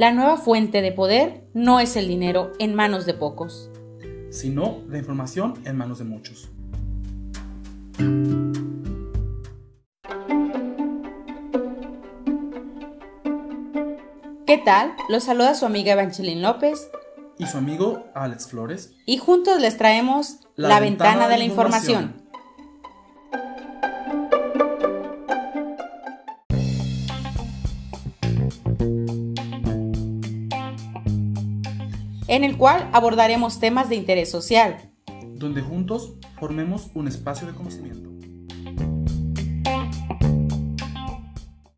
La nueva fuente de poder no es el dinero en manos de pocos, sino la información en manos de muchos. ¿Qué tal? Los saluda su amiga Evangeline López y su amigo Alex Flores. Y juntos les traemos La, ventana, de la información. En el cual abordaremos temas de interés social. Donde juntos formemos un espacio de conocimiento.